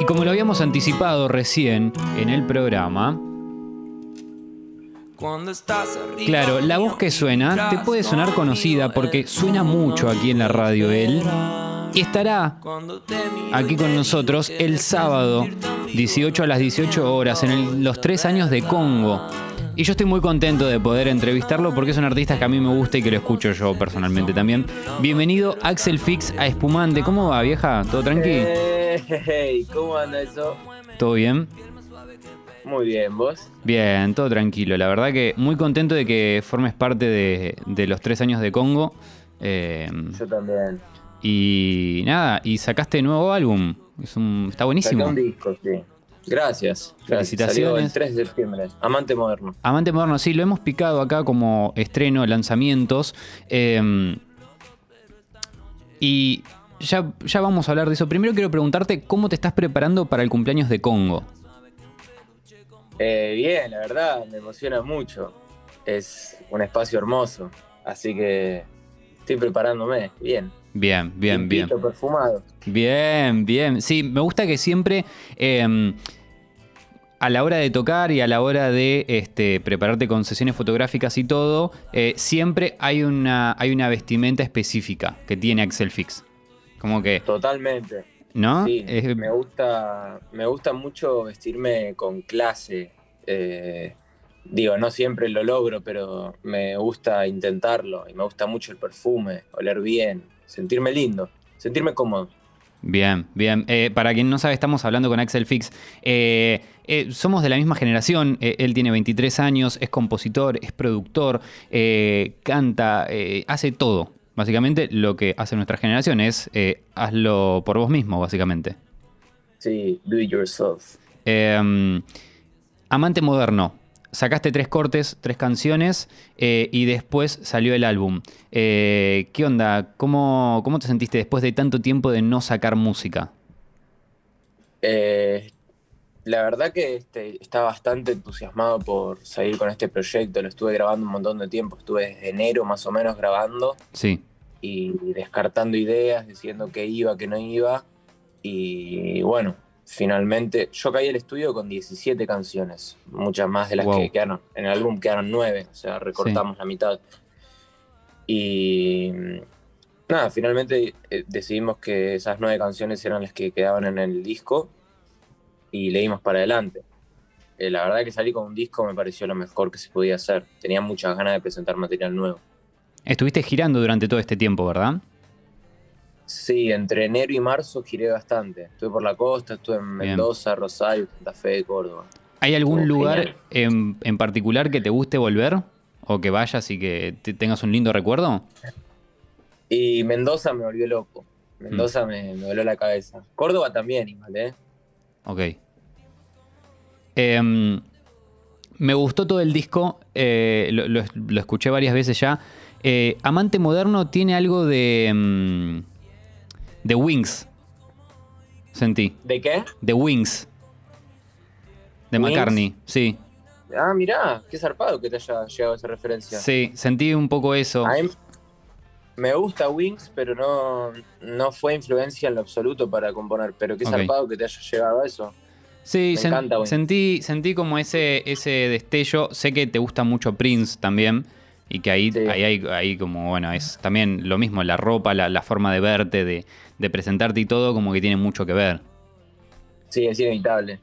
Y como lo habíamos anticipado recién en el programa, claro, la voz que suena te puede sonar conocida porque suena mucho aquí en la radio él. Y estará aquí con nosotros el sábado, 18 a las 18 horas, en los tres años de Congo. Y yo estoy muy contento de poder entrevistarlo porque es un artista que a mí me gusta y que lo escucho yo personalmente también. Bienvenido Axel Fix a Espumante. ¿Cómo va, vieja? ¿Todo tranquilo? Hey, ¿cómo anda eso? ¿Todo bien? Muy bien, ¿vos? Bien, todo tranquilo. La verdad que muy contento de que formes parte de, los tres años de Congo. Eh, yo también. Y nada, y sacaste nuevo álbum. Es un, está buenísimo. Saqué un disco, sí. Gracias. Felicitaciones. el 3 de septiembre. Amante Moderno. Amante Moderno, sí, lo hemos picado acá como estreno, lanzamientos. Eh, y ya, ya vamos a hablar de eso. Primero quiero preguntarte cómo te estás preparando para el cumpleaños de Congo. Eh, bien, la verdad, me emociona mucho. Es un espacio hermoso, así que estoy preparándome, bien. Bien, bien, bien. perfumado. Bien, bien. Sí, me gusta que siempre em, a la hora de tocar y a la hora de este, prepararte con sesiones fotográficas y todo, eh, siempre hay una, hay una vestimenta específica que tiene Axel Fix. Como que. Totalmente. ¿No? Sí, me gusta. Me gusta mucho vestirme con clase. Eh, digo, no siempre lo logro, pero me gusta intentarlo. Y me gusta mucho el perfume, oler bien, sentirme lindo, sentirme cómodo. Bien, bien. Eh, para quien no sabe, estamos hablando con Axel Fix. Eh, somos de la misma generación. él tiene 23 años, es compositor, es productor, canta, hace todo. Básicamente lo que hace nuestra generación es eh, hazlo por vos mismo, básicamente. Sí, do it yourself. Em, amante moderno. Sacaste tres cortes, tres canciones eh, y después salió el álbum. Eh, ¿Qué onda? ¿Cómo, ¿Cómo te sentiste después de tanto tiempo de no sacar música? la verdad que este, estaba bastante entusiasmado por salir con este proyecto. Lo estuve grabando un montón de tiempo. Estuve desde enero más o menos grabando. Sí y descartando ideas, diciendo que iba, que no iba. Y bueno, finalmente yo caí al estudio con 17 canciones, muchas más de las que quedaron. En el álbum quedaron 9, o sea, recortamos la mitad. Y nada, finalmente eh, decidimos que esas 9 canciones eran las que quedaban en el disco y leímos para adelante. Eh, la verdad que salí con un disco me pareció lo mejor que se podía hacer. Tenía muchas ganas de presentar material nuevo. Estuviste girando durante todo este tiempo, ¿verdad? Sí, entre enero y marzo giré bastante. Estuve por la costa, estuve en Mendoza, Rosario, Santa Fe, Córdoba. ¿Hay algún lugar en, particular que te guste volver? ¿O que vayas y que tengas un lindo recuerdo? Y Mendoza me volvió loco. Mendoza mm. me, voló la cabeza. Córdoba también, igual, ¿eh? Ok. Em, me gustó todo el disco, eh, lo escuché varias veces ya. Eh, Amante Moderno tiene algo de. Mm, de Wings. Sentí. ¿De qué? De Wings. De McCartney, sí. Ah, mirá, qué zarpado que te haya llegado esa referencia. Sí, sentí un poco eso. me gusta Wings, pero no, no fue influencia en lo absoluto para componer. Pero qué zarpado que te haya llegado a eso. Sí, sentí, sentí como ese, ese destello. Sé que te gusta mucho Prince también. Y que ahí, ahí hay como, bueno, es también lo mismo, la ropa, la, forma de verte, de, presentarte y todo, como que tiene mucho que ver. Sí, es inevitable.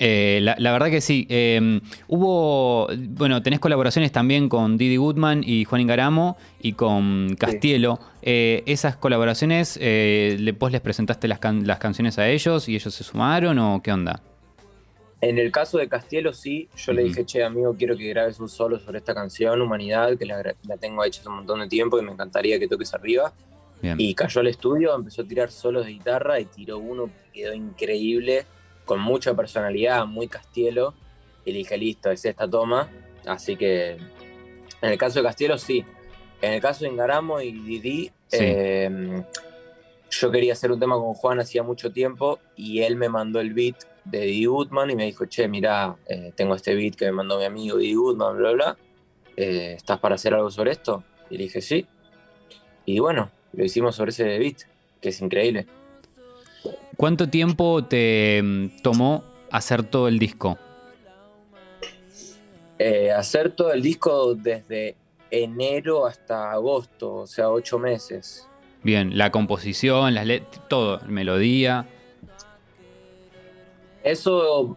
Eh, la, verdad que sí. Em, hubo, bueno, tenés colaboraciones también con Didi Goodman y Juan Ingaramo y con Castielo. Eh, ¿Esas colaboraciones, eh, vos les presentaste las, las canciones a ellos y ellos se sumaron o qué onda? En el caso de Castielo, sí, yo le dije, che, amigo, quiero que grabes un solo sobre esta canción, Humanidad, que la, tengo hecha hace un montón de tiempo y me encantaría que toques arriba. Y cayó al estudio, empezó a tirar solos de guitarra y tiró uno que quedó increíble, con mucha personalidad, muy Castielo. Y le dije, listo, es esta toma. Así que en el caso de Castielo, sí. En el caso de Ingaramo y Didi, em, yo quería hacer un tema con Juan hacía mucho tiempo y él me mandó el beat de Didi Goodman y me dijo, che, mira, eh, tengo este beat que me mandó mi amigo Didi Goodman, bla, bla, eh, ¿estás para hacer algo sobre esto? Y le dije, sí. Y bueno, lo hicimos sobre ese beat, que es increíble. ¿Cuánto tiempo te mm, tomó hacer todo el disco? Eh, hacer todo el disco desde enero hasta agosto, o sea, ocho meses. Bien, la composición, las letras, todo, melodía. Eso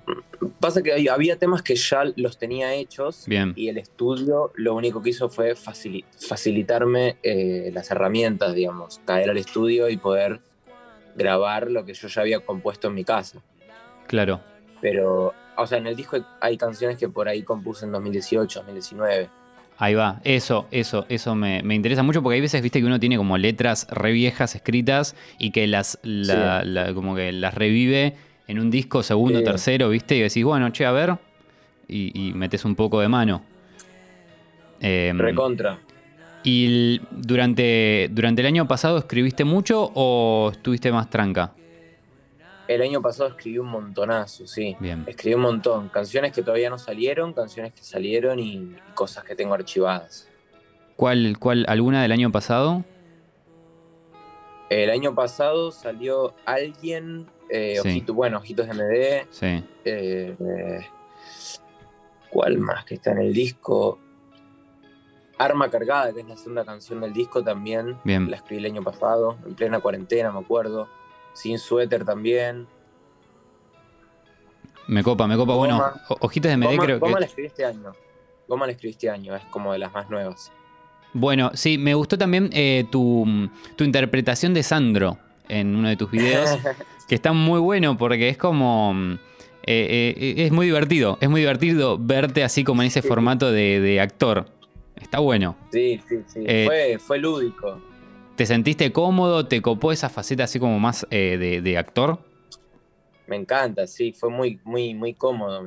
pasa que había temas que ya los tenía hechos Bien. y el estudio lo único que hizo fue facilitarme eh, las herramientas, digamos, caer al estudio y poder grabar lo que yo ya había compuesto en mi casa. Claro. Pero, o sea, en el disco hay canciones que por ahí compuse en 2018, 2019. Ahí va, eso, eso, eso me, interesa mucho porque hay veces, viste, que uno tiene como letras re viejas escritas y que las, como que las revive en un disco segundo, tercero, viste, y decís, bueno, che, a ver, y, metes un poco de mano. Em, Recontra. ¿Y durante, durante el año pasado escribiste mucho o estuviste más tranca? El año pasado escribí un montonazo, sí. Bien. Escribí un montón. Canciones que todavía no salieron, canciones que salieron y, cosas que tengo archivadas. ¿Cuál, cuál, alguna del año pasado? El año pasado salió alguien, eh, bueno, Ojitos de MD. Sí. Eh, ¿Cuál más que está en el disco? Arma Cargada, que es la segunda canción del disco también. Bien. La escribí el año pasado, en plena cuarentena, me acuerdo. Sin suéter también. Me copa, me copa. bueno, Ojitos de MD creo que. Goma la escribí este año. Goma la escribí este año, es como de las más nuevas. Bueno, sí, me gustó también eh, tu, interpretación de Sandro en uno de tus videos, que está muy bueno porque es como... Eh, eh, es muy divertido, es muy divertido verte así como en ese formato de, actor. Está bueno. Sí, sí, sí. fue, fue lúdico. ¿Te sentiste cómodo? ¿Te copó esa faceta así como más eh, de, actor? Me encanta, sí, fue muy, muy, muy cómodo.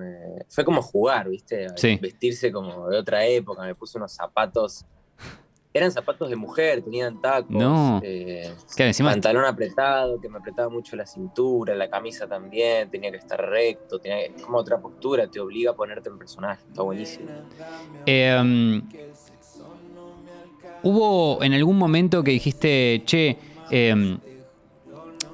Fue como jugar, ¿viste? Vestirse como de otra época. Me puse unos zapatos. Eran zapatos de mujer, tenían tacos. No. Eh, pantalón apretado, que me apretaba mucho la cintura, la camisa también, tenía que estar recto, tenía como otra postura, te obliga a ponerte en personaje. Está buenísimo. Eh, ¿Hubo en algún momento que dijiste, che, em,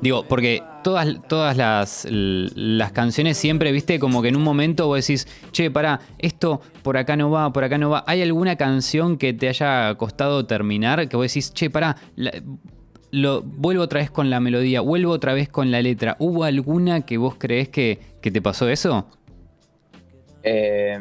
digo, porque todas, todas las, las, canciones siempre, viste, como que en un momento vos decís, che, pará, esto por acá no va, por acá no va. ¿Hay alguna canción que te haya costado terminar? Que vos decís, che, pará, lo, vuelvo otra vez con la melodía, vuelvo otra vez con la letra. ¿Hubo alguna que vos creés que, que te pasó eso? Eh,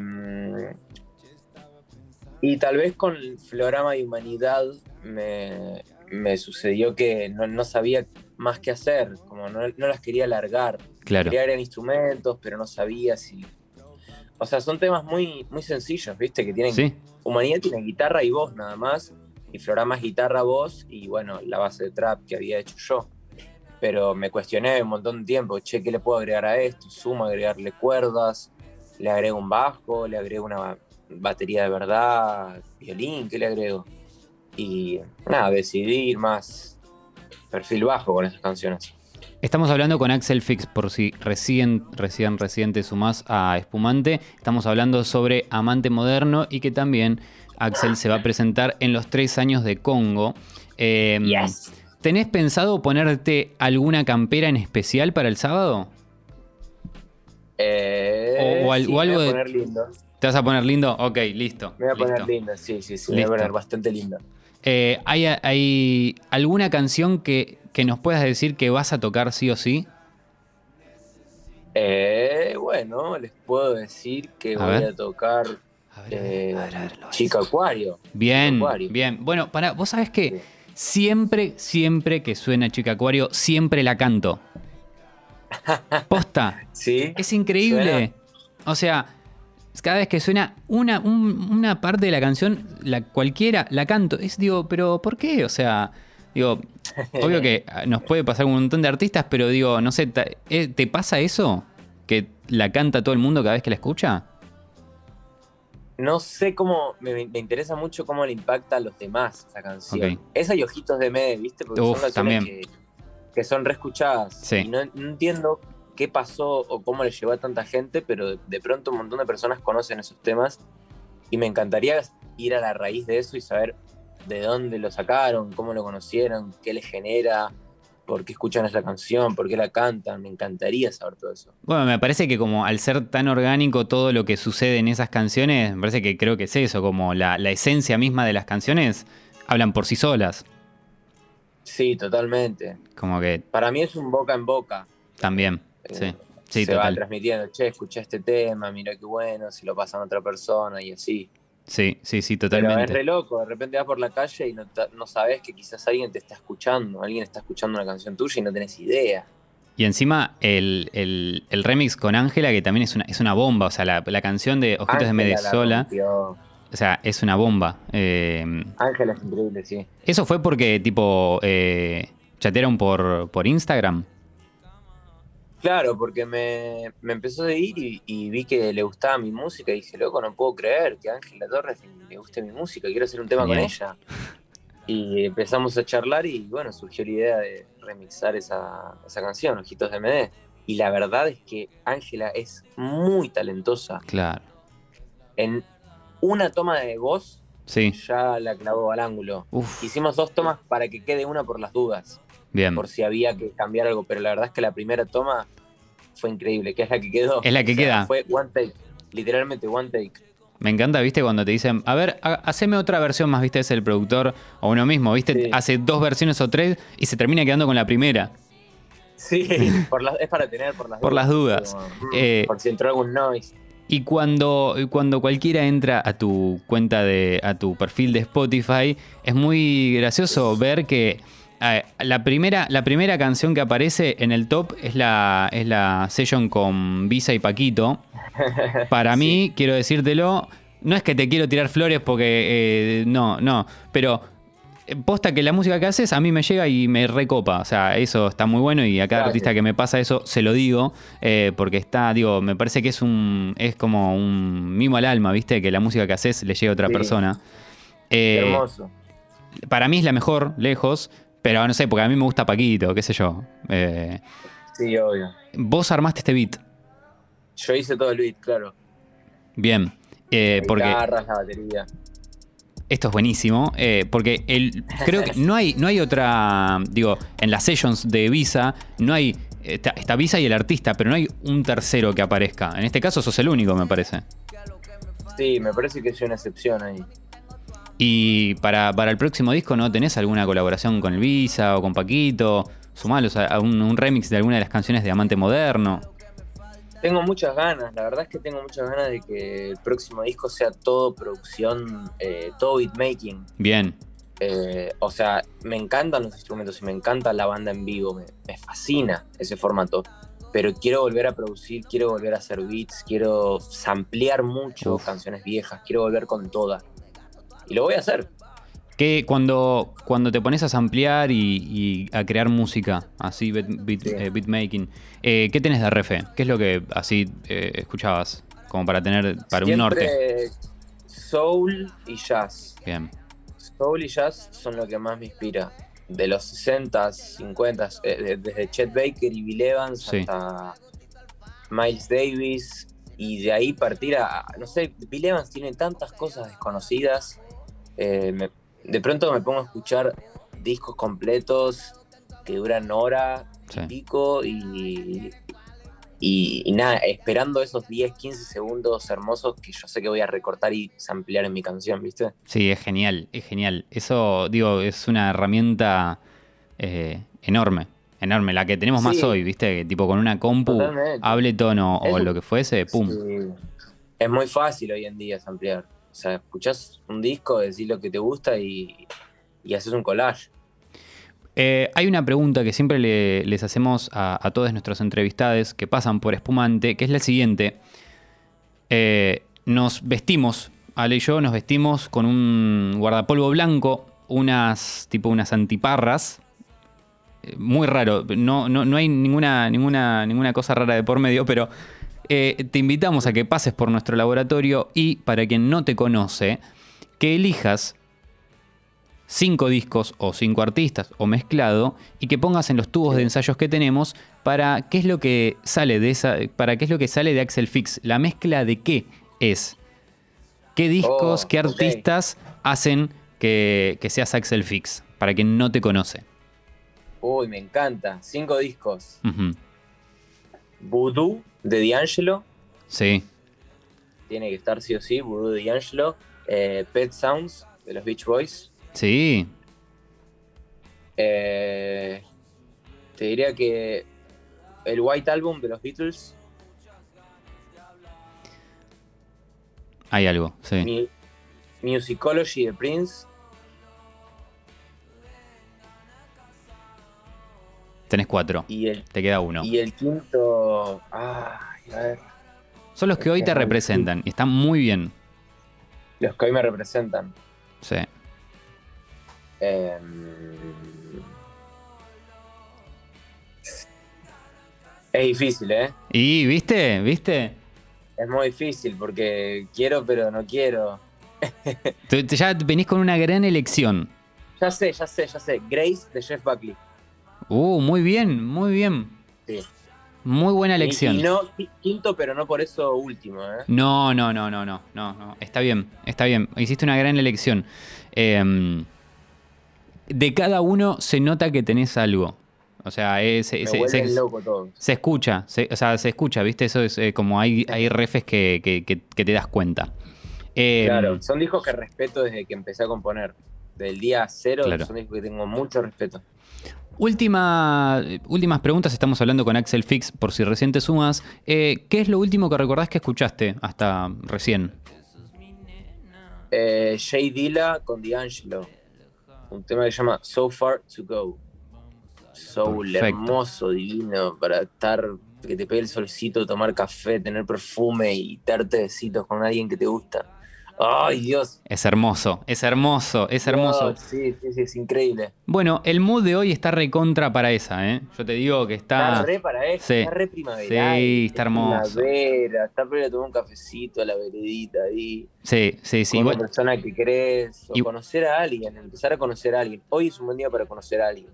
y tal vez con Florama y Humanidad me, sucedió que no, sabía más qué hacer, como no, las quería alargar. Claro. Quería agregar instrumentos, pero no sabía si. O sea, son temas muy, muy sencillos, ¿viste? Que tienen. Humanidad tiene guitarra y voz nada más, y Florama es guitarra, voz y bueno, la base de trap que había hecho yo. Pero me cuestioné un montón de tiempo, che, ¿qué le puedo agregar a esto? Sumo agregarle cuerdas, le agrego un bajo, le agrego una batería de verdad, violín, ¿qué le agrego? Y nada, decidí ir más perfil bajo con esas canciones. Estamos hablando con Axel Fix, por si recién, recién, recién te sumás a Espumante. Estamos hablando sobre Amante Moderno y que también Axel se va a presentar en los tres años de Congo. Em, ¿Tenés pensado ponerte alguna campera en especial para el sábado? Eh, o, algo de. Poner lindo. ¿Te vas a poner lindo? Ok, listo. Me voy a poner lindo, sí, sí, sí. Me voy a poner bastante lindo. Eh, ¿hay, alguna canción que, nos puedas decir que vas a tocar sí o sí? Eh, bueno, les puedo decir que voy a tocar eh, Chica Acuario. Bien, bien. Bueno, para, vos sabés que siempre, siempre que suena Chica Acuario, siempre la canto. Posta. Sí. Es increíble. O sea, cada vez que suena una, una parte de la canción, la cualquiera, la canto. Es, digo, pero ¿por qué? O sea, digo, obvio que nos puede pasar un montón de artistas, pero digo, no sé, eh, ¿te, pasa eso? ¿Que la canta todo el mundo cada vez que la escucha? No sé cómo, me, interesa mucho cómo le impacta a los demás esa canción. Esa y Ojitos de Med, ¿viste? Porque son canciones que, que, son reescuchadas. Sí. Y no, no entiendo qué pasó o cómo le llegó a tanta gente, pero de pronto un montón de personas conocen esos temas y me encantaría ir a la raíz de eso y saber de dónde lo sacaron, cómo lo conocieron, qué les genera, por qué escuchan esa canción, por qué la cantan, me encantaría saber todo eso. Bueno, me parece que como al ser tan orgánico todo lo que sucede en esas canciones, me parece que creo que es eso, como la, esencia misma de las canciones hablan por sí solas. Sí, totalmente. Como que... Para mí es un boca en boca. También, sí. Sí, se va transmitiendo, che, escuché este tema, mira qué bueno, si lo pasan a otra persona y así. Sí, sí, sí, totalmente. Pero es re loco, de repente vas por la calle y no, no sabes que quizás alguien te está escuchando, alguien está escuchando una canción tuya y no tenés idea. Y encima el, remix con Ángela, que también es una, es una bomba, o sea, la, canción de Ojitos de Medesola. O sea, es una bomba. Eh, Ángela es increíble, sí. ¿Eso fue porque, tipo, eh, chatearon por, por Instagram? Claro, porque me, empezó a seguir y, vi que le gustaba mi música y dije, loco, no puedo creer que a Ángela Torres le guste mi música, quiero hacer un tema con ella. Y empezamos a charlar y bueno, surgió la idea de remixar esa, canción, Ojitos de MD. Y la verdad es que Ángela es muy talentosa. Claro. En una toma de voz, sí. ya la clavó al ángulo. Hicimos dos tomas para que quede una por las dudas. Bien. Por si había que cambiar algo, pero la verdad es que la primera toma fue increíble, que es la que quedó. Es la que queda. Fue one take, literalmente one take. Me encanta, viste, cuando te dicen, a ver, haceme otra versión más, viste, es el productor o uno mismo, viste, hace dos versiones o tres y se termina quedando con la primera. Sí, es para tener por las por dudas. Las dudas. Mm, eh, por si entró algún noise. Y cuando, cuando cualquiera entra a tu cuenta de, a tu perfil de Spotify, es muy gracioso ver que la, primera, la primera canción que aparece en el top es la, es la session con Visa y Paquito. Para mí, quiero decírtelo, no es que te quiero tirar flores porque eh, no, no, pero eh, posta que la música que haces a mí me llega y me recopa. O sea, eso está muy bueno y a cada artista que me pasa eso se lo digo. Eh, porque está, digo, me parece que es un. es como un mimo al alma, ¿viste? Que la música que haces le llegue a otra persona. hermoso. Para mí es la mejor, lejos. Pero no sé, porque a mí me gusta Paquito, qué sé yo. Eh, sí, obvio. Vos armaste este beat. Yo hice todo el beat, claro. Bien. Eh, porque la batería. Esto es buenísimo, eh, porque el, creo que no hay, no hay otra, digo, en las sessions de Visa no hay, está, Visa y el artista, pero no hay un tercero que aparezca. En este caso sos el único, me parece. Sí, me parece que es una excepción ahí. Y para, el próximo disco, ¿no tenés alguna colaboración con el Visa o con Paquito? Sumalos a, un, remix de alguna de las canciones de Amante Moderno. Tengo muchas ganas, la verdad es que tengo muchas ganas de que el próximo disco sea todo producción, eh, todo beatmaking. Bien. Eh, o sea, me encantan los instrumentos y me encanta la banda en vivo, me, fascina ese formato. Pero quiero volver a producir, quiero volver a hacer beats, quiero samplear mucho canciones viejas, quiero volver con todas y lo voy a hacer. Que cuando, cuando te pones a ampliar y, a crear música, así, beat, eh, beatmaking, eh, ¿qué tenés de refe? ¿Qué es lo que así eh, escuchabas? Como para tener, para un norte. Soul y jazz. Bien. Soul y jazz son lo que más me inspira. De los 60, 50, desde Chet Baker y Bill Evans hasta Miles Davis, y de ahí partir a, no sé, Bill Evans tiene tantas cosas desconocidas eh, de pronto me pongo a escuchar discos completos que duran hora y pico y, y, nada, esperando esos 10, 15 segundos hermosos que yo sé que voy a recortar y ampliar en mi canción, ¿viste? Sí, es genial, es genial. Eso, digo, es una herramienta eh, enorme, enorme, la que tenemos más hoy, ¿viste? Tipo con una compu, hable tono o lo que fuese, pum. Es muy fácil hoy en día ampliar. O sea, escuchás un disco, decís lo que te gusta y, haces un collage. Eh, hay una pregunta que siempre les hacemos a, todos nuestros que pasan por Espumante, que es la siguiente. Eh, nos vestimos, Ale y yo nos vestimos con un guardapolvo blanco, unas tipo unas antiparras. Eh, muy raro, no, no, no hay ninguna, ninguna, ninguna cosa rara de por medio, pero eh, te invitamos a que pases por nuestro laboratorio y, para quien no te conoce, que elijas cinco discos o cinco artistas o mezclado y que pongas en los tubos de ensayos que tenemos para qué es lo que sale de esa para qué es lo que sale de Axel Fix. La mezcla de qué es qué discos oh, qué artistas hacen que, que seas Axel Fix para quien no te conoce. Uy, me encanta. Cinco discos. Voodoo de D'Angelo. Sí. Tiene que estar sí o sí, Voodoo de D'Angelo. Eh, Pet Sounds de los Beach Boys. Sí. Eh, te diría que el White Album de los Beatles. Hay algo, sí. Musicology de Prince. Tenés cuatro. Y el, te queda uno. Y el quinto. Ay, a ver. Son los que hoy te representan y están muy bien. Los que hoy me representan. Sí. Em, es difícil, ¿eh? Y, ¿viste? ¿Viste? Es muy difícil porque quiero, pero no quiero. ya venís con una gran elección. Ya sé, ya sé, ya sé. Grace de Jeff Buckley. Uh, muy bien, muy bien. Sí. Muy buena elección. Y, no quinto, pero no por eso último, ¿eh? No, no, no, no, no, no, no. Está bien, está bien. Hiciste una gran elección. Em, de cada uno se nota que tenés algo. O sea, es, se, escucha, o sea, se escucha, ¿viste? Eso es eh, como hay, hay refes que, te das cuenta. Em, claro, son discos que respeto desde que empecé a componer. Del día cero son discos que tengo mucho respeto. Última, últimas preguntas, estamos hablando con Axel Fix, por si recién te sumas. Eh, ¿Qué es lo último que recordás que escuchaste hasta recién? Eh, Jay Dilla con D'Angelo. Un tema que se llama So Far to Go. Soul hermoso, divino, para estar, que te pegue el solcito, tomar café, tener perfume y darte besitos con alguien que te gusta. Ay, Dios. Es hermoso, es hermoso, es hermoso. sí, sí, sí, es increíble. Bueno, el mood de hoy está recontra para esa, ¿eh? Yo te digo que está. Está re para esa, está re primavera. Sí, está hermoso. Primavera, está para tomar un cafecito a la veredita ahí. Sí, sí, sí. Con una persona que crees, o conocer a alguien, empezar a conocer a alguien. Hoy es un buen día para conocer a alguien.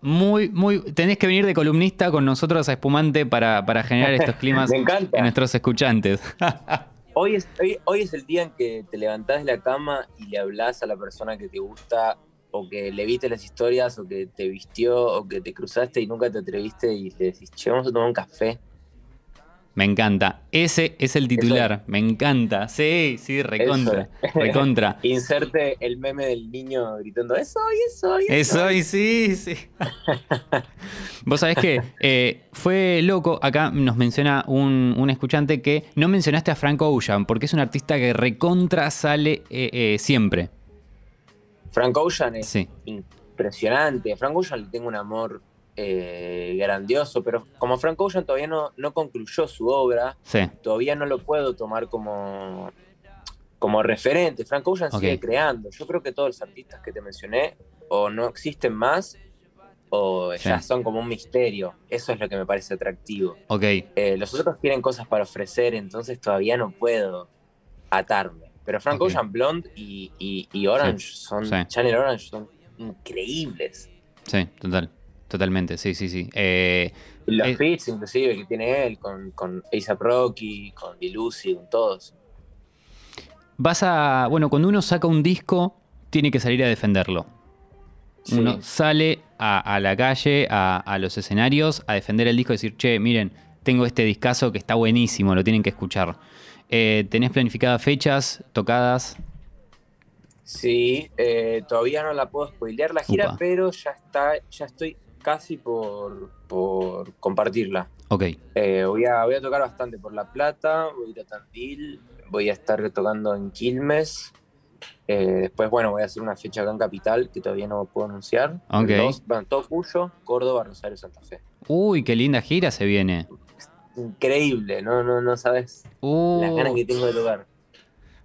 Muy, muy. Tenés que venir de columnista con nosotros a Espumante para, para generar estos climas en nuestros escuchantes. Hoy es, hoy, es el día en que te levantás de la cama y le hablas a la persona que te gusta, o que le viste las historias, o que te vistió, o que te cruzaste y nunca te atreviste y le decís, che, vamos a tomar un café. Me encanta. Ese es el titular. Me encanta. Sí, sí, recontra. Recontra. Inserte el meme del niño gritando, eso, eso, eso. Eso, sí, sí. Vos sabés que eh, fue loco. Acá nos menciona un, escuchante que no mencionaste a Frank Ocean, porque es un artista que recontra sale eh, eh, siempre. Frank Ocean es impresionante. A Frank Ocean le tengo un amor eh, grandioso, pero como Frank Ocean todavía no, no concluyó su obra, todavía no lo puedo tomar como, como referente. Frank Ocean sigue creando. Yo creo que todos los artistas que te mencioné o no existen más o ya son como un misterio. Eso es lo que me parece atractivo. Eh, los otros tienen cosas para ofrecer, entonces todavía no puedo atarme. Pero Frank Ocean, Blonde y, Orange son, Channel Orange son increíbles. Sí, total. Totalmente, sí, sí, sí. Eh, los eh, fits, inclusive, que tiene él, con, con A$AP Rocky, con Dilusi, con todos. Vas a. Bueno, cuando uno saca un disco, tiene que salir a defenderlo. Uno sale a, la calle, a, los escenarios, a defender el disco y decir, che, miren, tengo este discazo que está buenísimo, lo tienen que escuchar. Eh, ¿Tenés planificadas fechas, tocadas? Sí, eh, todavía no la puedo spoilear la gira, pero ya está, ya estoy casi por, por compartirla. Ok. Eh, voy, a, voy a tocar bastante por La Plata, voy a ir a Tandil, voy a estar tocando en Quilmes. Eh, después, bueno, voy a hacer una fecha acá en Capital que todavía no puedo anunciar. Ok. todo Cuyo, Córdoba, Rosario, Santa Fe. Uy, qué linda gira se viene. Increíble, no, no, no sabes las ganas que tengo de tocar.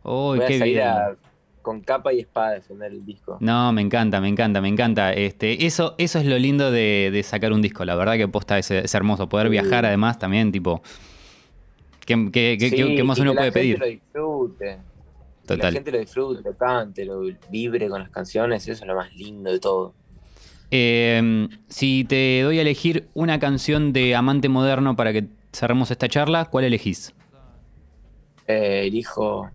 Uy, qué bien con capa y espada defender el disco. No, me encanta, me encanta, me encanta. Este, eso, eso es lo lindo de, sacar un disco. La verdad que posta es, es hermoso. Poder viajar además también, tipo. ¿Qué, qué, más uno puede pedir? Que la gente lo disfrute. Que la gente lo disfrute, lo cante, lo vibre con las canciones. Eso es lo más lindo de todo. Em, si te doy a elegir una canción de Amante Moderno para que cerremos esta charla, ¿cuál elegís? Eh, elijo.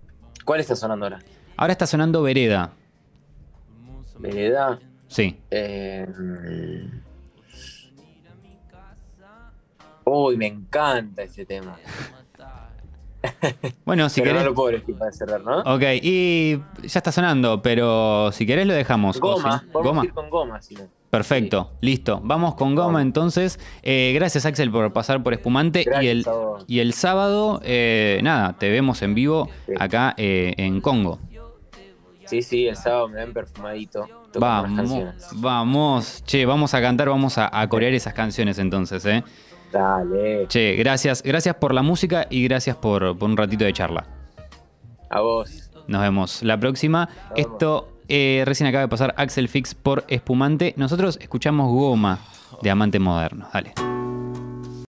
¿Cuál está sonando ahora? Ahora está sonando Vereda. ¿Vereda? Sí. Eh, Uy, me encanta ese tema. Bueno, si pero querés. no lo puedo elegir para cerrar, ¿no? Ok, y ya está sonando, pero si querés lo dejamos. Goma, si- podemos ir con goma, si no. Perfecto, listo. Vamos con goma Goma. entonces. Eh, gracias Axel por pasar por Espumante. y, el, y el sábado, eh, nada, te vemos en vivo Sí. acá eh, en Congo. Sí, sí, el sábado me ven perfumadito. Vamos, vamos. Che, vamos a cantar, vamos a, a corear esas canciones entonces, ¿eh? Dale. Che, gracias, gracias por la música y gracias por, por un ratito de charla. A vos. Nos vemos la próxima. vemos. Esto eh, recién acaba de pasar Axel Fix por Espumante. Nosotros escuchamos Goma de Amante Moderno. Dale.